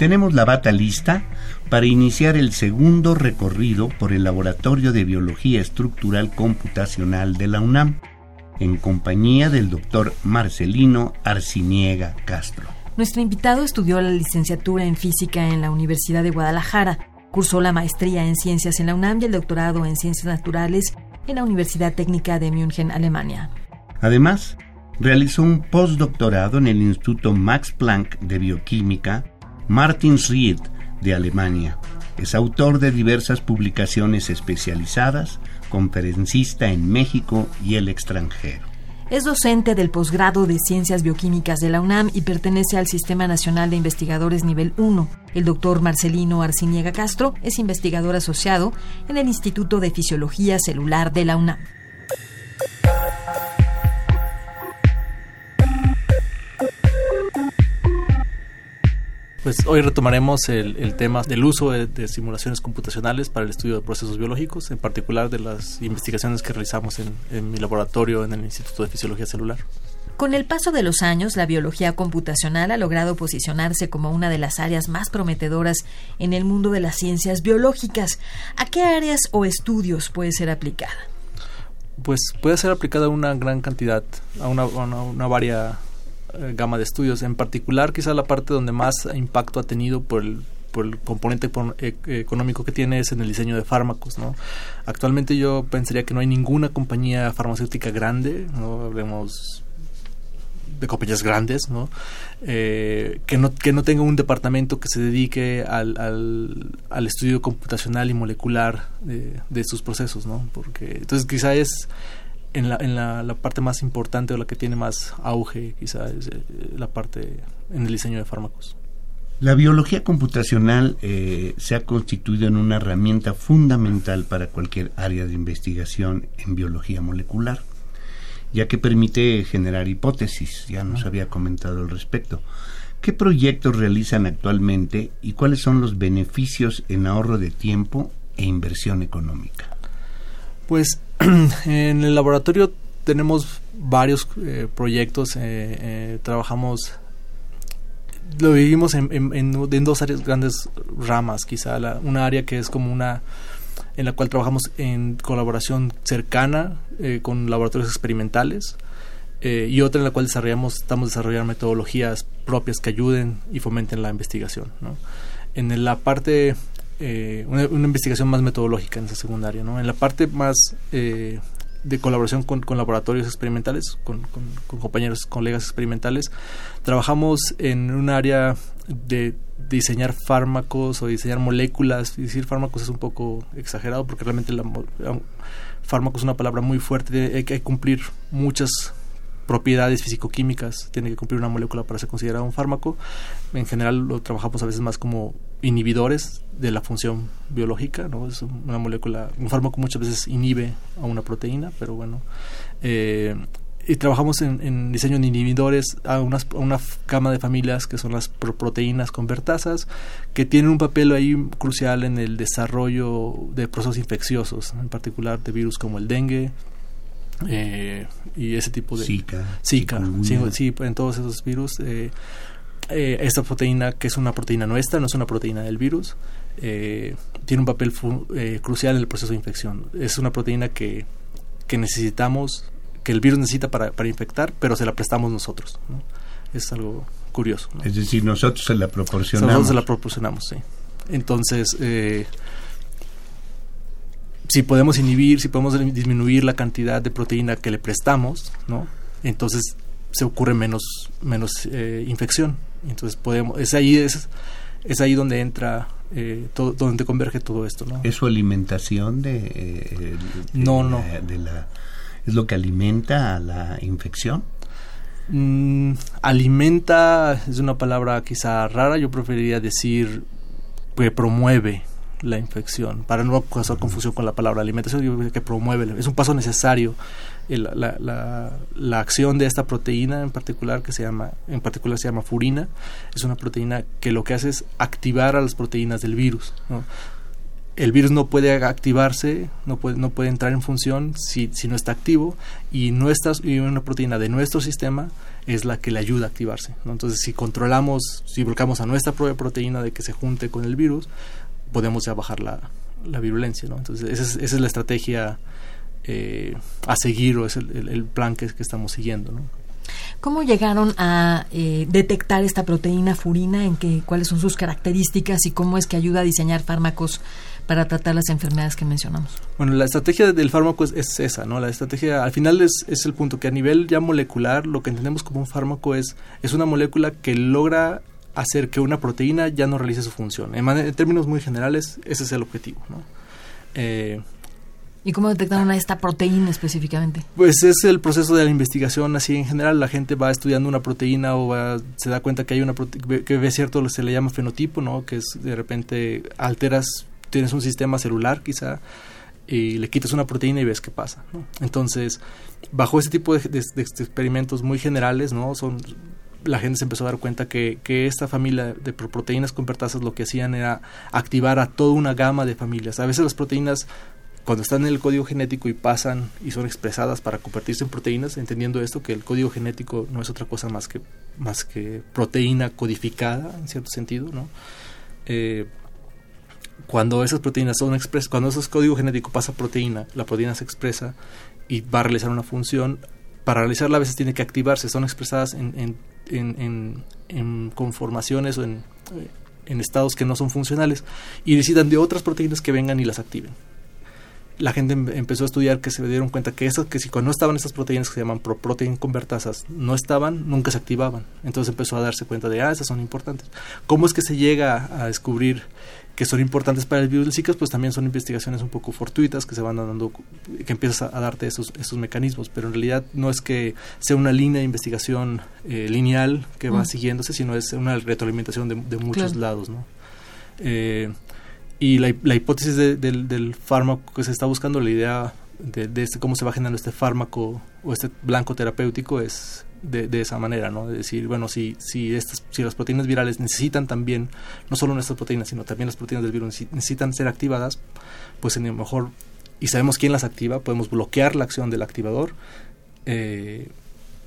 Tenemos la bata lista para iniciar el segundo recorrido por el Laboratorio de Biología Estructural Computacional de la UNAM, en compañía del doctor Marcelino Arciniega Castro. Nuestro invitado estudió la licenciatura en física en la Universidad de Guadalajara, cursó la maestría en ciencias en la UNAM y el doctorado en ciencias naturales en la Universidad Técnica de München, Alemania. Además, realizó un postdoctorado en el Instituto Max Planck de Bioquímica, Martinsried, de Alemania. Es autor de diversas publicaciones especializadas, conferencista en México y el extranjero. Es docente del posgrado de Ciencias Bioquímicas de la UNAM y pertenece al Sistema Nacional de Investigadores Nivel 1. El doctor Marcelino Arciniega Castro es investigador asociado en el Instituto de Fisiología Celular de la UNAM. Pues hoy retomaremos el, tema del uso de, simulaciones computacionales para el estudio de procesos biológicos, en particular de las investigaciones que realizamos en, mi laboratorio en el Instituto de Fisiología Celular. Con el paso de los años, la biología computacional ha logrado posicionarse como una de las áreas más prometedoras en el mundo de las ciencias biológicas. ¿A qué áreas o estudios puede ser aplicada? Pues puede ser aplicada a una gran cantidad, a una, una, una varia eh, gama de estudios. En particular, quizá la parte donde más impacto ha tenido por el, por el componente e, económico que tiene es en el diseño de fármacos. ¿no? Actualmente yo pensaría que no hay ninguna compañía farmacéutica grande, ¿no? hablemos de compañías grandes, ¿no? Eh, que no que no tenga un departamento que se dedique al, al, estudio computacional y molecular de, de sus procesos, ¿no? Porque entonces quizá es en, la, en la, la, parte más importante o la que tiene más auge quizás es eh, la parte en el diseño de fármacos. La biología computacional eh, se ha constituido en una herramienta fundamental para cualquier área de investigación en biología molecular, ya que permite generar hipótesis, ya nos había comentado al respecto. ¿Qué proyectos realizan actualmente y cuáles son los beneficios en ahorro de tiempo e inversión económica? Pues en el laboratorio tenemos varios eh, proyectos, eh, eh, trabajamos, lo vivimos en, dos áreas, grandes ramas, quizá una área que es como una en la cual trabajamos en colaboración cercana con laboratorios experimentales y otra en la cual desarrollamos, estamos desarrollando metodologías propias que ayuden y fomenten la investigación. En la parte eh, una, investigación más metodológica en esa secundaria. ¿no? En la parte más eh, de colaboración con, laboratorios experimentales, con, compañeros, colegas experimentales, trabajamos en un área de diseñar fármacos o diseñar moléculas. Y decir fármacos es un poco exagerado porque realmente la, fármaco es una palabra muy fuerte, hay que cumplir muchas propiedades físico-químicas, tiene que cumplir una molécula para ser considerado un fármaco. En general lo trabajamos a veces más como inhibidores de la función biológica, ¿no? Es una molécula, un fármaco muchas veces inhibe a una proteína, pero bueno. Eh, y trabajamos en, diseño de inhibidores a, unas, una gama de familias que son las proteínas convertasas, que tienen un papel ahí crucial en el desarrollo de procesos infecciosos, en particular de virus como el dengue, eh, y ese tipo de Zika, Zika sí, en todos esos virus eh, eh, esta proteína que es una proteína nuestra no es una proteína del virus tiene un papel crucial en el proceso de infección. Es una proteína que, que necesitamos que el virus necesita para, para infectar pero se la prestamos nosotros es algo curioso es decir nosotros se la proporcionamos. Nosotros se la proporcionamos sí. Entonces si podemos inhibir, si podemos disminuir la cantidad de proteína que le prestamos, ¿no? Entonces se ocurre menos, menos eh, infección. Entonces podemos, es ahí, es, es ahí donde entra, eh, todo, donde converge todo esto, ¿no? ¿Es su alimentación de, eh, no, no. de la, es lo que alimenta a la infección? Mm, alimenta es una palabra quizá rara, yo preferiría decir que promueve la infección. Para no causar confusión con la palabra alimentación, yo que promueve, es un paso necesario la, la, la, acción de esta proteína en particular que se llama, en particular se llama furina, es una proteína que lo que hace es activar a las proteínas del virus. El virus no puede activarse, no puede, no puede entrar en función si, si no está activo y, nuestra, y una proteína de nuestro sistema es la que le ayuda a activarse. Entonces, si controlamos, si bloqueamos a nuestra propia proteína de que se junte con el virus, podemos ya bajar la, la virulencia. Entonces, esa es, esa es la estrategia eh, a seguir o es el, plan que, que, estamos siguiendo. ¿no? ¿Cómo llegaron a eh, detectar esta proteína furina? ¿En qué, ¿Cuáles son sus características y cómo es que ayuda a diseñar fármacos para tratar las enfermedades que mencionamos? Bueno, la estrategia del fármaco es, esa, ¿no? La estrategia, al final es, es, el punto que a nivel ya molecular, lo que entendemos como un fármaco es, es una molécula que logra hacer que una proteína ya no realice su función. En, términos muy generales, ese es el objetivo, ¿no? Eh, ¿Y cómo detectaron a esta proteína específicamente? Pues es el proceso de la investigación, así en general la gente va estudiando una proteína o se da cuenta que hay una que ve cierto, se le llama fenotipo, ¿no? Que es de repente alteras, tienes un sistema celular quizá y le quitas una proteína y ves qué pasa. Entonces, bajo ese tipo de, de experimentos muy generales, ¿no? Son la gente se empezó a dar cuenta que, que esta familia de proteínas convertasas lo que hacían era activar a toda una gama de familias. A veces las proteínas cuando están en el código genético y pasan y son expresadas para convertirse en proteínas, entendiendo esto que el código genético no es otra cosa más que más que proteína codificada en cierto sentido, ¿no? Eh, cuando esas proteínas son expresas, cuando ese código genético pasa a proteína, la proteína se expresa y va a realizar una función. Para realizarla a veces tiene que activarse, son expresadas en, en, en, conformaciones o en, en estados que no son funcionales y necesitan de otras proteínas que vengan y las activen la gente em, empezó a estudiar que se dieron cuenta que eso, que si cuando no estaban estas proteínas que se llaman protein convertasas, no estaban, nunca se activaban. Entonces empezó a darse cuenta de, ah, esas son importantes. ¿Cómo es que se llega a descubrir que son importantes para el virus del Zika? Pues también son investigaciones un poco fortuitas que se van dando, que empiezas a, darte esos, esos mecanismos, pero en realidad no es que sea una línea de investigación eh, lineal que va mm. siguiéndose, sino es una retroalimentación de, de muchos lados, ¿no? Eh, y la, la hipótesis del, del, fármaco que se está buscando, la idea de, de, este, cómo se va generando este fármaco o este blanco terapéutico es de, de, esa manera, ¿no? De decir, bueno, si, si, estas, si las proteínas virales necesitan también, no solo nuestras proteínas, sino también las proteínas del virus necesitan ser activadas, pues en el mejor, y sabemos quién las activa, podemos bloquear la acción del activador eh,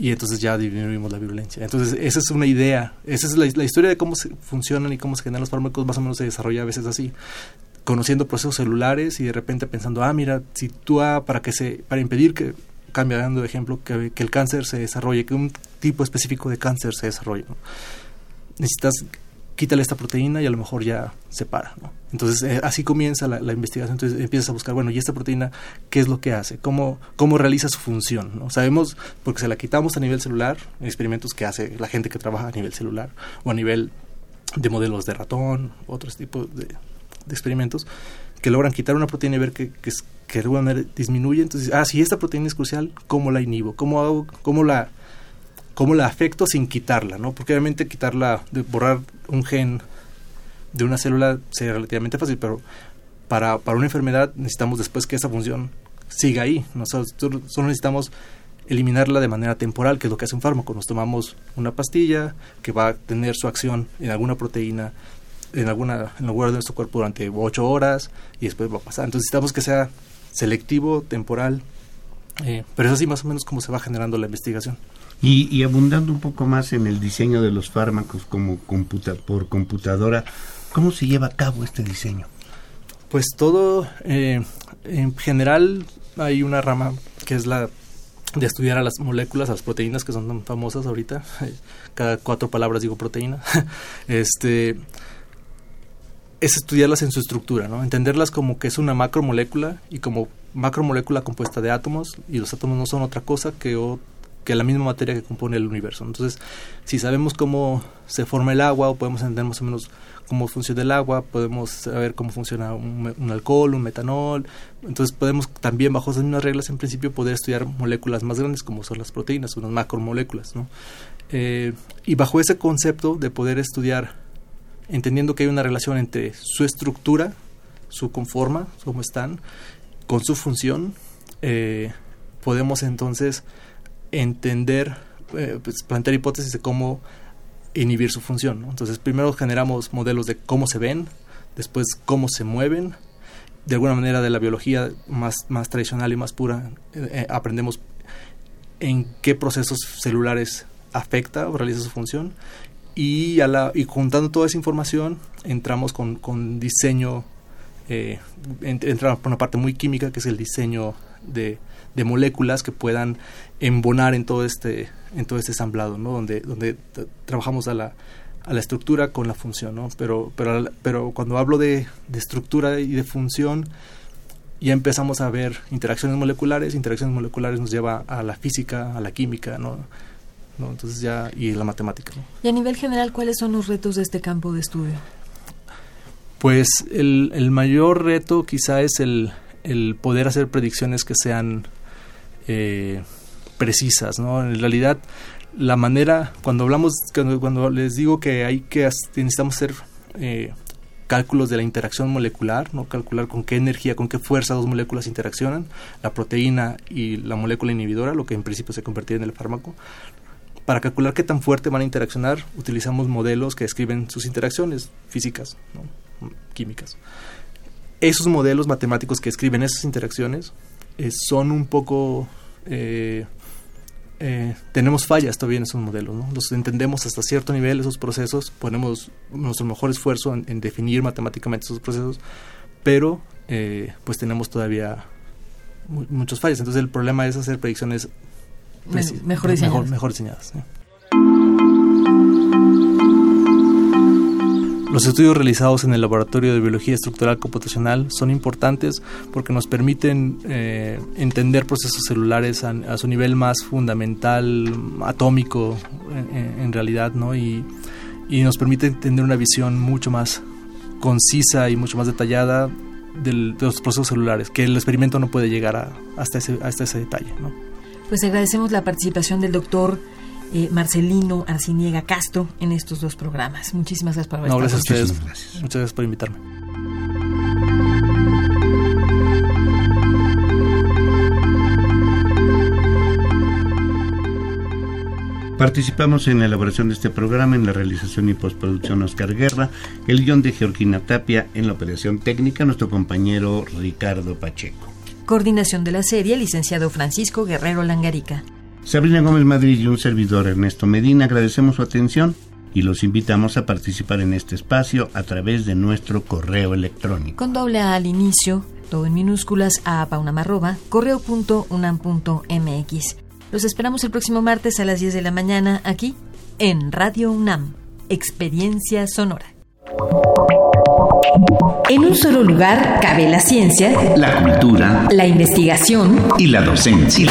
y entonces ya disminuimos la virulencia. Entonces, esa es una idea, esa es la, historia de cómo se funcionan y cómo se generan los fármacos, más o menos se desarrolla a veces así, conociendo procesos celulares y de repente pensando, ah, mira, si tú ah, para que se, para impedir que, cambiando de ejemplo, que, que, el cáncer se desarrolle, que un tipo específico de cáncer se desarrolle, necesitas quítale esta proteína y a lo mejor ya se para. Entonces, eh, así comienza la, investigación. Entonces, empiezas a buscar, bueno, ¿y esta proteína qué es lo que hace? ¿Cómo, cómo realiza su función? ¿no? Sabemos, porque se la quitamos a nivel celular, en experimentos que hace la gente que trabaja a nivel celular o a nivel de modelos de ratón, otros tipos de, experimentos, que logran quitar una proteína y ver que, que, disminuye. Entonces, ah, si esta proteína es crucial, ¿cómo la inhibo? ¿Cómo, hago, cómo la cómo la afecto sin quitarla, ¿no? Porque obviamente quitarla, borrar un gen de una célula sería relativamente fácil, pero para, para una enfermedad necesitamos después que esa función siga ahí. Nosotros solo necesitamos eliminarla de manera temporal, que es lo que hace un fármaco. Nos tomamos una pastilla que va a tener su acción en alguna proteína, en alguna en lugar de nuestro cuerpo durante ocho horas y después va a pasar. Entonces necesitamos que sea selectivo, temporal, eh, pero es así más o menos como se va generando la investigación. Y, abundando un poco más en el diseño de los fármacos como computa por computadora, ¿cómo se lleva a cabo este diseño? Pues todo, eh, en general hay una rama que es la de estudiar a las moléculas, a las proteínas que son tan famosas ahorita. Cada cuatro palabras digo proteína. este es estudiarlas en su estructura, ¿no? Entenderlas como que es una macromolécula y como macromolécula compuesta de átomos y los átomos no son otra cosa que que la misma materia que compone el universo. Entonces, si sabemos cómo se forma el agua o podemos entender más o menos cómo funciona el agua, podemos saber cómo funciona un, alcohol, un metanol, entonces podemos también bajo esas mismas reglas en principio poder estudiar moléculas más grandes como son las proteínas, unas macromoléculas, ¿no? Eh, y bajo ese concepto de poder estudiar entendiendo que hay una relación entre su estructura, su conforma, cómo están, con su función, eh, podemos entonces entender, eh, pues, plantear hipótesis de cómo inhibir su función. Entonces, primero generamos modelos de cómo se ven, después cómo se mueven. De alguna manera de la biología más, más tradicional y más pura, eh, aprendemos en qué procesos celulares afecta o realiza su función. Y, a la, y juntando toda esa información, entramos con, con diseño eh, entra por una parte muy química, que es el diseño de, moléculas que puedan embonar en todo este, en todo este ensamblado, ¿no? Donde, donde trabajamos a la, a la estructura con la función, ¿no? Pero, pero, pero cuando hablo de, estructura y de función, ya empezamos a ver interacciones moleculares, interacciones moleculares nos lleva a la física, a la química, ¿no? Entonces ya, y la matemática. Y a nivel general, ¿cuáles son los retos de este campo de estudio? Pues el, el mayor reto quizá es el, el, poder hacer predicciones que sean eh, precisas, ¿no? En realidad, la manera, cuando hablamos, cuando, les digo que hay que, necesitamos hacer eh, cálculos de la interacción molecular, ¿no? Calcular con qué energía, con qué fuerza dos moléculas interaccionan, la proteína y la molécula inhibidora, lo que en principio se convertiría en el fármaco. Para calcular qué tan fuerte van a interaccionar, utilizamos modelos que describen sus interacciones físicas, ¿no? químicas. Esos modelos matemáticos que escriben esas interacciones eh, son un poco... Eh, eh, tenemos fallas todavía en esos modelos, ¿no? Los entendemos hasta cierto nivel, esos procesos, ponemos nuestro mejor esfuerzo en, definir matemáticamente esos procesos, pero pues tenemos todavía muchos fallas. Entonces el problema es hacer predicciones mejor diseñadas. Mejor, diseñadas Los estudios realizados en el Laboratorio de Biología Estructural Computacional son importantes porque nos permiten eh, entender procesos celulares a, su nivel más fundamental, atómico en, realidad, ¿no? Y, nos permite tener una visión mucho más concisa y mucho más detallada de los procesos celulares, que el experimento no puede llegar hasta, ese, hasta ese detalle, ¿no? Pues agradecemos la participación del doctor eh, Marcelino Arciniega Castro en estos dos programas. Muchísimas gracias por haber no, gracias a ustedes. Muchas gracias por invitarme. Participamos en la elaboración de este programa, en la realización y postproducción Oscar Guerra, el guion de Georgina Tapia, en la operación técnica nuestro compañero Ricardo Pacheco. Coordinación de la serie, licenciado Francisco Guerrero Langarica. Sabrina Gómez Madrid y un servidor Ernesto Medina agradecemos su atención y los invitamos a participar en este espacio a través de nuestro correo electrónico. Con doble A al inicio, todo en minúsculas, a paunamarroba, correo.unam.mx. Los esperamos el próximo martes a las 10 de la mañana aquí en Radio UNAM, Experiencia Sonora. En un solo lugar cabe la ciencia, la cultura, la investigación y la docencia.